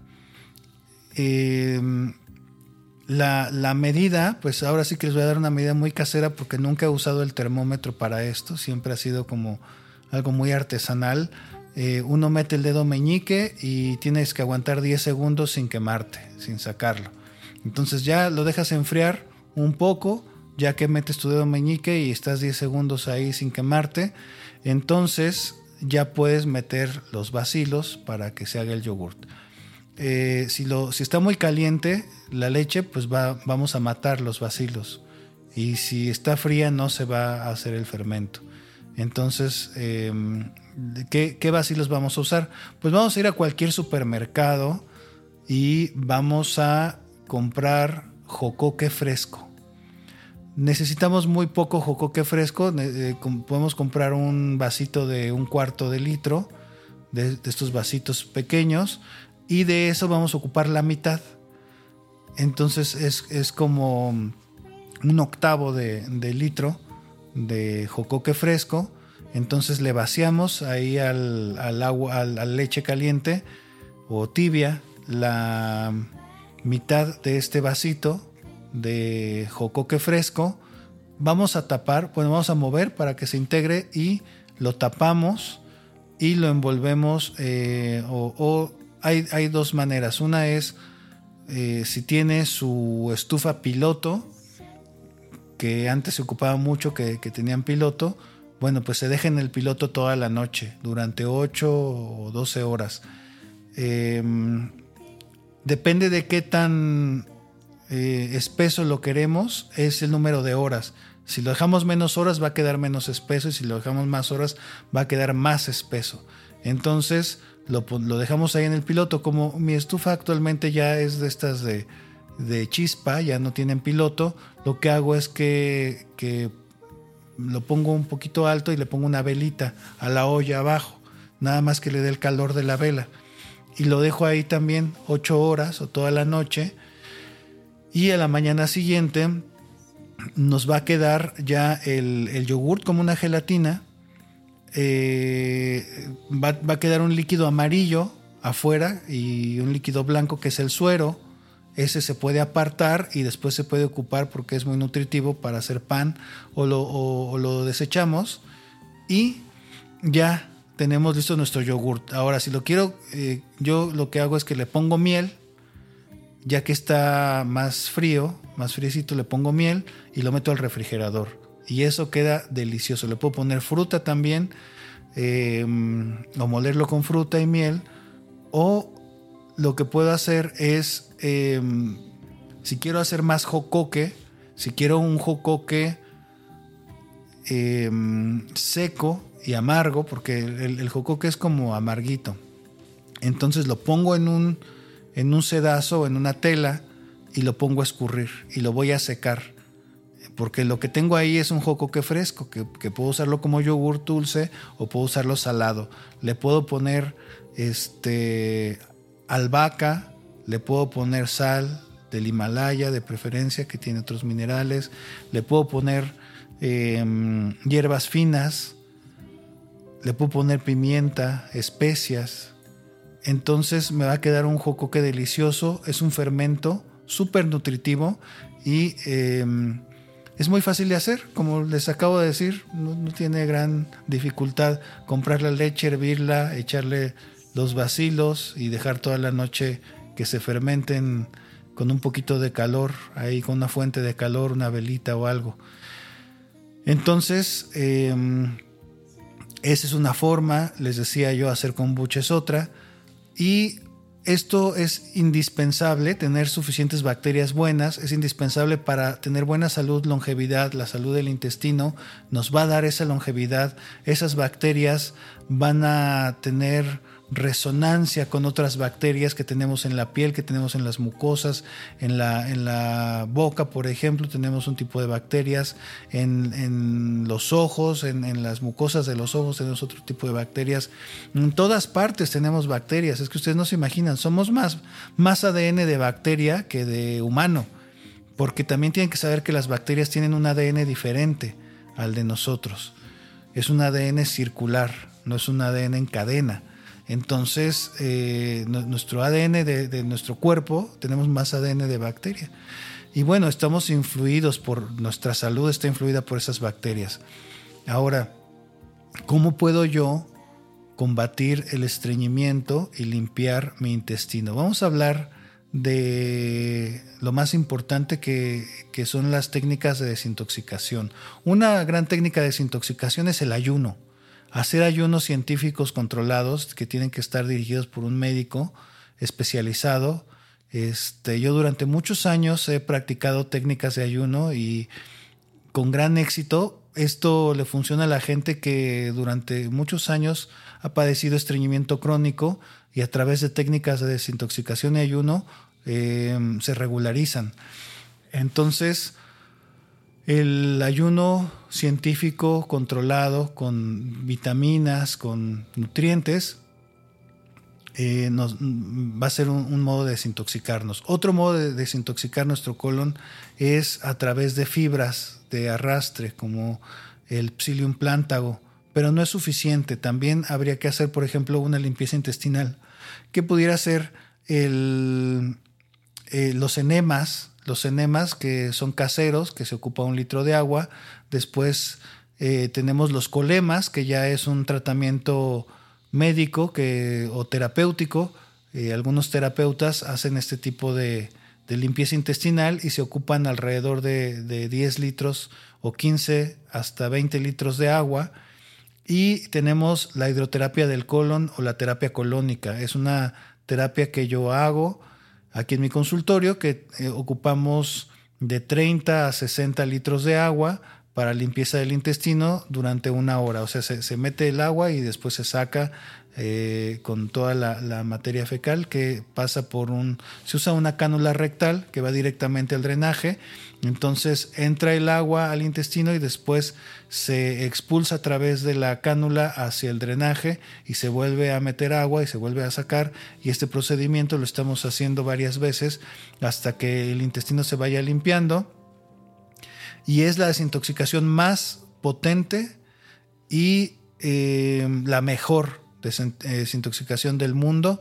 B: La, la, medida, pues ahora sí que les voy a dar una medida muy casera porque nunca he usado el termómetro para esto, siempre ha sido como algo muy artesanal. Eh, uno mete el dedo meñique y tienes que aguantar 10 segundos sin quemarte, sin sacarlo. Entonces ya lo dejas enfriar un poco, ya que metes tu dedo meñique y estás 10 segundos ahí sin quemarte. Entonces ya puedes meter los vacilos para que se haga el yogurt. Eh, si, lo, está muy caliente la leche, pues va, vamos a matar los vacilos. Y si está fría no se va a hacer el fermento. Entonces, em, ¿qué, ¿qué vacilos vamos a usar? Pues vamos a ir a cualquier supermercado y vamos a comprar jocoque fresco. Necesitamos muy poco jocoque fresco. Eh, podemos comprar un vasito de un cuarto de litro de, estos vasitos pequeños y de eso vamos a ocupar la mitad. Entonces es, como un octavo de, de litro de jocoque fresco. Entonces le vaciamos ahí al, agua, al, leche caliente o tibia la mitad de este vasito de jocoque fresco. Vamos a tapar, pues vamos a mover para que se integre y lo tapamos y lo envolvemos. Eh, o, hay, dos maneras. Una es eh, si tiene su estufa piloto, que antes se ocupaba mucho, que, tenían piloto, bueno, pues se dejen el piloto toda la noche, durante 8 o 12 horas. Em, depende de qué tan eh, espeso lo queremos, es el número de horas. Si lo dejamos menos horas va a quedar menos espeso y si lo dejamos más horas va a quedar más espeso. Entonces lo, dejamos ahí en el piloto. Como mi estufa actualmente ya es de estas de, chispa, ya no tienen piloto, lo que hago es que, lo pongo un poquito alto y le pongo una velita a la olla abajo, nada más que le dé el calor de la vela. Y lo dejo ahí también ocho horas o toda la noche. Y a la mañana siguiente nos va a quedar ya el, el yogurt como una gelatina. Eh, va, va, a quedar un líquido amarillo afuera y un líquido blanco que es el suero. Ese se puede apartar y después se puede ocupar porque es muy nutritivo para hacer pan o lo, lo desechamos. Y ya tenemos listo nuestro yogurt. Ahora, si lo quiero, eh, yo lo que hago es que le pongo miel, ya que está más frío, más friecito, le pongo miel y lo meto al refrigerador. Y eso queda delicioso. Le puedo poner fruta también, eh, o molerlo con fruta y miel. O lo que puedo hacer es, em, si quiero hacer más jocoque, si quiero un jocoque em, seco y amargo, porque el, el, jocoque es como amarguito. Entonces lo pongo en un, en un sedazo, en una tela, y lo pongo a escurrir y lo voy a secar. Porque lo que tengo ahí es un fresco, que, que puedo usarlo como yogur dulce o puedo usarlo salado. Le puedo poner este albahaca, le puedo poner sal del Himalaya de preferencia que tiene otros minerales, le puedo poner em, hierbas finas, le puedo poner pimienta, especias. Entonces me va a quedar un jocoque delicioso, es un fermento súper nutritivo y em, es muy fácil de hacer, como les acabo de decir, no, tiene gran dificultad comprar la leche, hervirla, echarle los vacilos y dejar toda la noche que se fermenten con un poquito de calor, ahí con una fuente de calor, una velita o algo. Entonces, em, esa es una forma, les decía yo, hacer kombucha es otra. Y esto es indispensable, tener suficientes bacterias buenas, es indispensable para tener buena salud, longevidad, la salud del intestino, nos va a dar esa longevidad, esas bacterias van a tener resonancia con otras bacterias que tenemos en la piel, que tenemos en las mucosas, en la, en la boca, por ejemplo, tenemos un tipo de bacterias, en, los ojos, en, las mucosas de los ojos tenemos otro tipo de bacterias, en todas partes tenemos bacterias, es que ustedes no se imaginan, somos más, más ADN de bacteria que de humano, porque también tienen que saber que las bacterias tienen un ADN diferente al de nosotros, es un ADN circular, no es un ADN en cadena. Entonces, eh, nuestro ADN de, nuestro cuerpo, tenemos más ADN de bacteria. Y bueno, estamos influidos por, nuestra salud está influida por esas bacterias. Ahora, ¿cómo puedo yo combatir el estreñimiento y limpiar mi intestino? Vamos a hablar de lo más importante que, que son las técnicas de desintoxicación. Una gran técnica de desintoxicación es el ayuno hacer ayunos científicos controlados que tienen que estar dirigidos por un médico especializado. Este, yo durante muchos años he practicado técnicas de ayuno y con gran éxito. Esto le funciona a la gente que durante muchos años ha padecido estreñimiento crónico y a través de técnicas de desintoxicación y ayuno eh, se regularizan. Entonces, el ayuno científico controlado con vitaminas, con nutrientes, eh, nos, va a ser un, modo de desintoxicarnos. Otro modo de desintoxicar nuestro colon es a través de fibras de arrastre, como el psyllium plántago, pero no es suficiente. También habría que hacer, por ejemplo, una limpieza intestinal, que pudiera ser el, eh, los enemas, los enemas que son caseros, que se ocupa un litro de agua. Después eh, tenemos los colemas, que ya es un tratamiento médico que, o terapéutico. Eh, algunos terapeutas hacen este tipo de, limpieza intestinal y se ocupan alrededor de, de 10 litros o 15 hasta 20 litros de agua. Y tenemos la hidroterapia del colon o la terapia colónica. Es una terapia que yo hago aquí en mi consultorio que eh, ocupamos de 30 a 60 litros de agua para limpieza del intestino durante una hora. O sea, se, mete el agua y después se saca eh, con toda la, materia fecal que pasa por un... Se usa una cánula rectal que va directamente al drenaje. Entonces entra el agua al intestino y después se expulsa a través de la cánula hacia el drenaje y se vuelve a meter agua y se vuelve a sacar. Y este procedimiento lo estamos haciendo varias veces hasta que el intestino se vaya limpiando y es la desintoxicación más potente y eh, la mejor desintoxicación del mundo.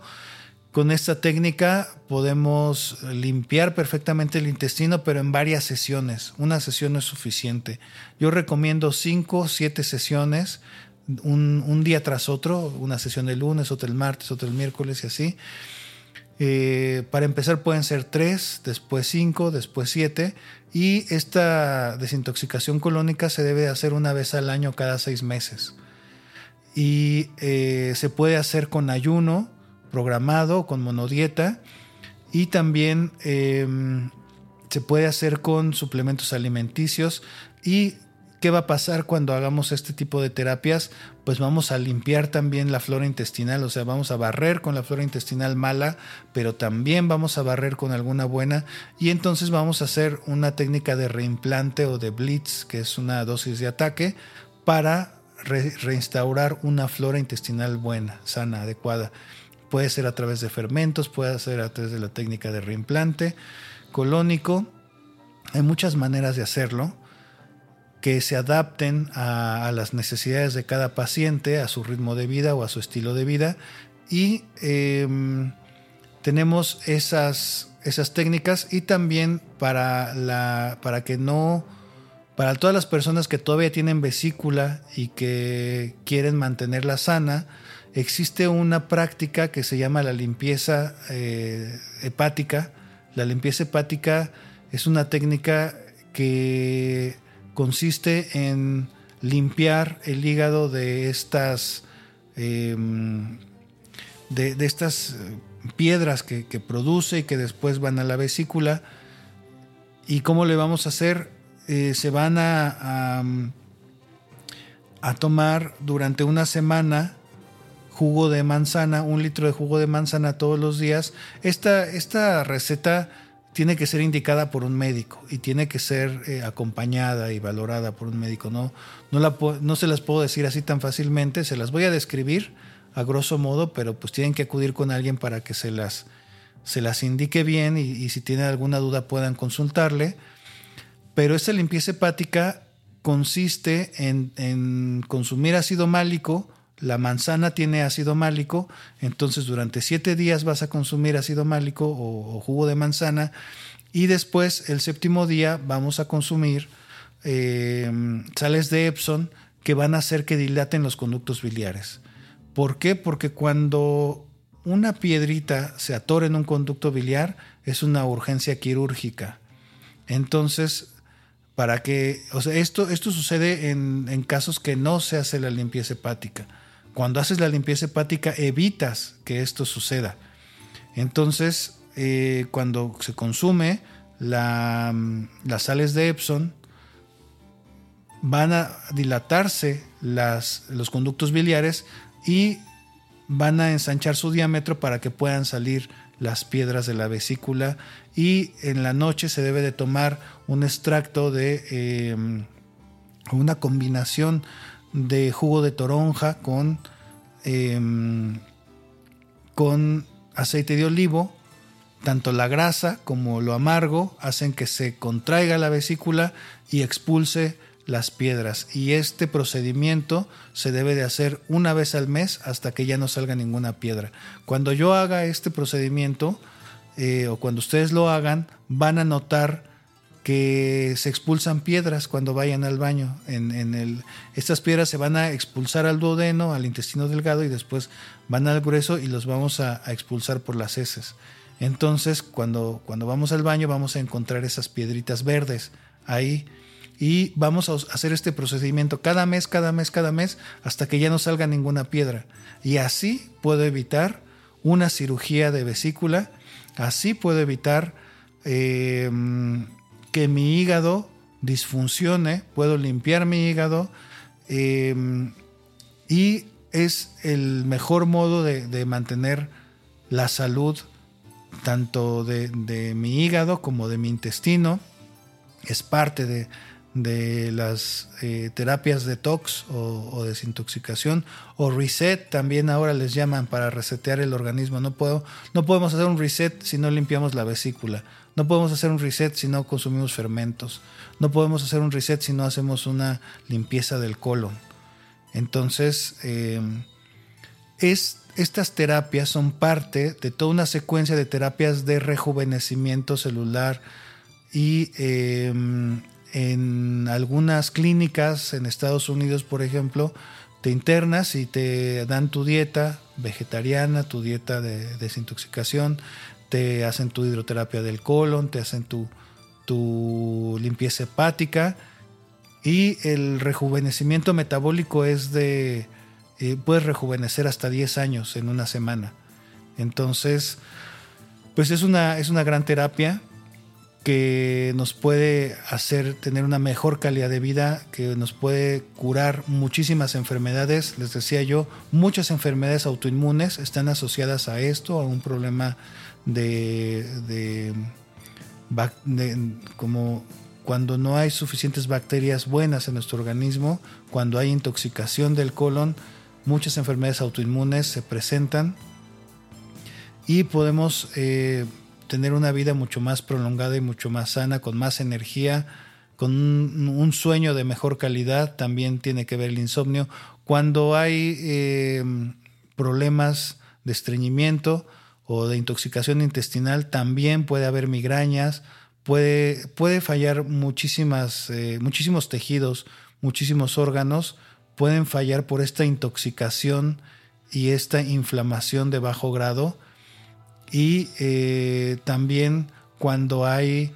B: Con esta técnica podemos limpiar perfectamente el intestino, pero en varias sesiones. Una sesión no es suficiente. Yo recomiendo 5 o 7 sesiones, un, día tras otro, una sesión el lunes, otra el martes, otra el miércoles y así. Eh, para empezar pueden ser 3, después 5, después 7 y esta desintoxicación colónica se debe hacer una vez al año cada seis meses. Y eh, se puede hacer con ayuno programado, con monodieta. Y también em, se puede hacer con suplementos alimenticios. Y ¿Qué va a pasar cuando hagamos este tipo de terapias? Pues vamos a limpiar también la flora intestinal, o sea, vamos a barrer con la flora intestinal mala, pero también vamos a barrer con alguna buena y entonces vamos a hacer una técnica de reimplante o de blitz, que es una dosis de ataque, para reinstaurar una flora intestinal buena, sana, adecuada. Puede ser a través de fermentos, puede ser a través de la técnica de reimplante colónico. Hay muchas maneras de hacerlo que se adapten a, las necesidades de cada paciente, a su ritmo de vida o a su estilo de vida. Y em, tenemos esas, esas técnicas y también para, la, para que no, para todas las personas que todavía tienen vesícula y que quieren mantenerla sana, existe una práctica que se llama la limpieza eh, hepática. La limpieza hepática es una técnica que consiste en limpiar el hígado de estas, em, de, estas eh, piedras que, produce y que después van a la vesícula. ¿Y cómo le vamos a hacer? Eh, se van a, a, tomar durante una semana jugo de manzana, un litro de jugo de manzana todos los días. Esta, esta receta tiene que ser indicada por un médico y tiene que ser eh, acompañada y valorada por un médico. No, no, la, no se las puedo decir así tan fácilmente, se las voy a describir a grosso modo, pero pues tienen que acudir con alguien para que se las, se las indique bien y, si tienen alguna duda puedan consultarle. Pero esta limpieza hepática consiste en, consumir ácido málico, la manzana tiene ácido málico, entonces durante siete días vas a consumir ácido málico o, jugo de manzana y después el séptimo día vamos a consumir em, sales de Epson que van a hacer que dilaten los conductos biliares. ¿Por qué? Porque cuando una piedrita se atora en un conducto biliar es una urgencia quirúrgica. Entonces, para que, o sea, esto, esto sucede en, en casos que no se hace la limpieza hepática cuando haces la limpieza hepática evitas que esto suceda. Entonces, eh, cuando se consume las sales de Epson, van a dilatarse los conductos biliares y van a ensanchar su diámetro para que puedan salir las piedras de la vesícula y en la noche se debe de tomar un extracto de eh, una combinación de jugo de toronja con, em, con aceite de olivo. Tanto la grasa como lo amargo hacen que se contraiga la vesícula y expulse las piedras. Y este procedimiento se debe de hacer una vez al mes hasta que ya no salga ninguna piedra. Cuando yo haga este procedimiento, eh, o cuando ustedes lo hagan, van a notar que se expulsan piedras cuando vayan al baño. En, el, estas piedras se van a expulsar al duodeno, al intestino delgado y después van al grueso y los vamos a, expulsar por las heces. Entonces, cuando, cuando vamos al baño vamos a encontrar esas piedritas verdes ahí y vamos a hacer este procedimiento cada mes, cada mes, cada mes hasta que ya no salga ninguna piedra. Y así puedo evitar una cirugía de vesícula, así puedo evitar... Eh, que mi hígado disfuncione, puedo limpiar mi hígado em, y es el mejor modo de, mantener la salud tanto de, de, mi hígado como de mi intestino. Es parte de, de las eh, terapias detox o, o, desintoxicación o reset también ahora les llaman para resetear el organismo. No puedo no podemos hacer un reset si no limpiamos la vesícula. No podemos hacer un reset si no consumimos fermentos. No podemos hacer un reset si no hacemos una limpieza del colon. Entonces em, es, estas terapias son parte de toda una secuencia de terapias de rejuvenecimiento celular y em, en algunas clínicas en Estados Unidos, por ejemplo, te internas y te dan tu dieta vegetariana, tu dieta de desintoxicación, te hacen tu hidroterapia del colon, te hacen tu, tu limpieza hepática y el rejuvenecimiento metabólico es de, eh, puedes rejuvenecer hasta 10 años en una semana. Entonces, pues es una, es una gran terapia que nos puede hacer tener una mejor calidad de vida, que nos puede curar muchísimas enfermedades. Les decía yo, muchas enfermedades autoinmunes están asociadas a esto, a un problema de, como cuando no hay suficientes bacterias buenas en nuestro organismo, cuando hay intoxicación del colon, muchas enfermedades autoinmunes se presentan y podemos eh, tener una vida mucho más prolongada y mucho más sana, con más energía, con un, sueño de mejor calidad, también tiene que ver el insomnio. Cuando hay eh, problemas de estreñimiento o de intoxicación intestinal, también puede haber migrañas, puede, puede fallar muchísimas, eh, muchísimos tejidos, muchísimos órganos, pueden fallar por esta intoxicación y esta inflamación de bajo grado y eh, también cuando hay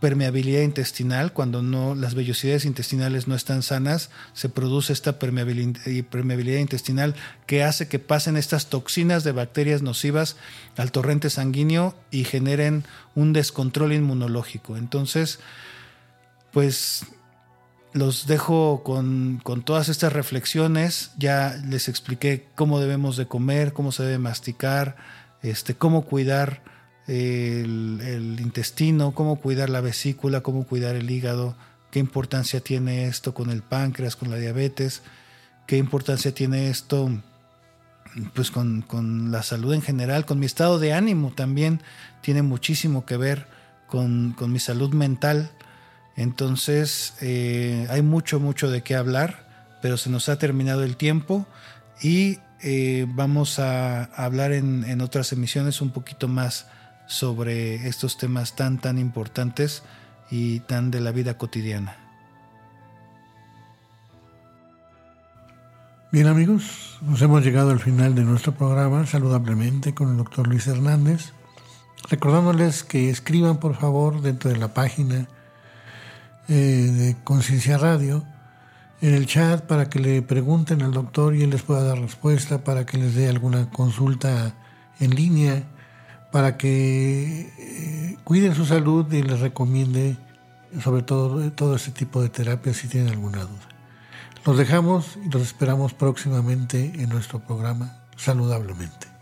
B: permeabilidad intestinal, cuando no las vellosidades intestinales no están sanas, se produce esta permeabilidad, intestinal que hace que pasen estas toxinas de bacterias nocivas al torrente sanguíneo y generen un descontrol inmunológico. Entonces, pues los dejo con, con, todas estas reflexiones. Ya les expliqué cómo debemos de comer, cómo se debe masticar, este, cómo cuidar el, intestino, cómo cuidar la vesícula, cómo cuidar el hígado, qué importancia tiene esto con el páncreas, con la diabetes, qué importancia tiene esto pues con, la salud en general, con mi estado de ánimo también tiene muchísimo que ver con, mi salud mental. Entonces eh, hay mucho, mucho de qué hablar, pero se nos ha terminado el tiempo y eh, vamos a hablar en, otras emisiones un poquito más sobre estos temas tan, tan importantes y tan de la vida cotidiana.
A: Bien amigos, nos hemos llegado al final de nuestro programa saludablemente con el doctor Luis Hernández, recordándoles que escriban por favor dentro de la página eh, de Conciencia Radio en el chat para que le pregunten al doctor y él les pueda dar respuesta, para que les dé alguna consulta en línea, para que eh, cuiden su salud y les recomiende sobre todo todo este tipo de terapias si tienen alguna duda. Los dejamos y los esperamos próximamente en nuestro programa Saludablemente.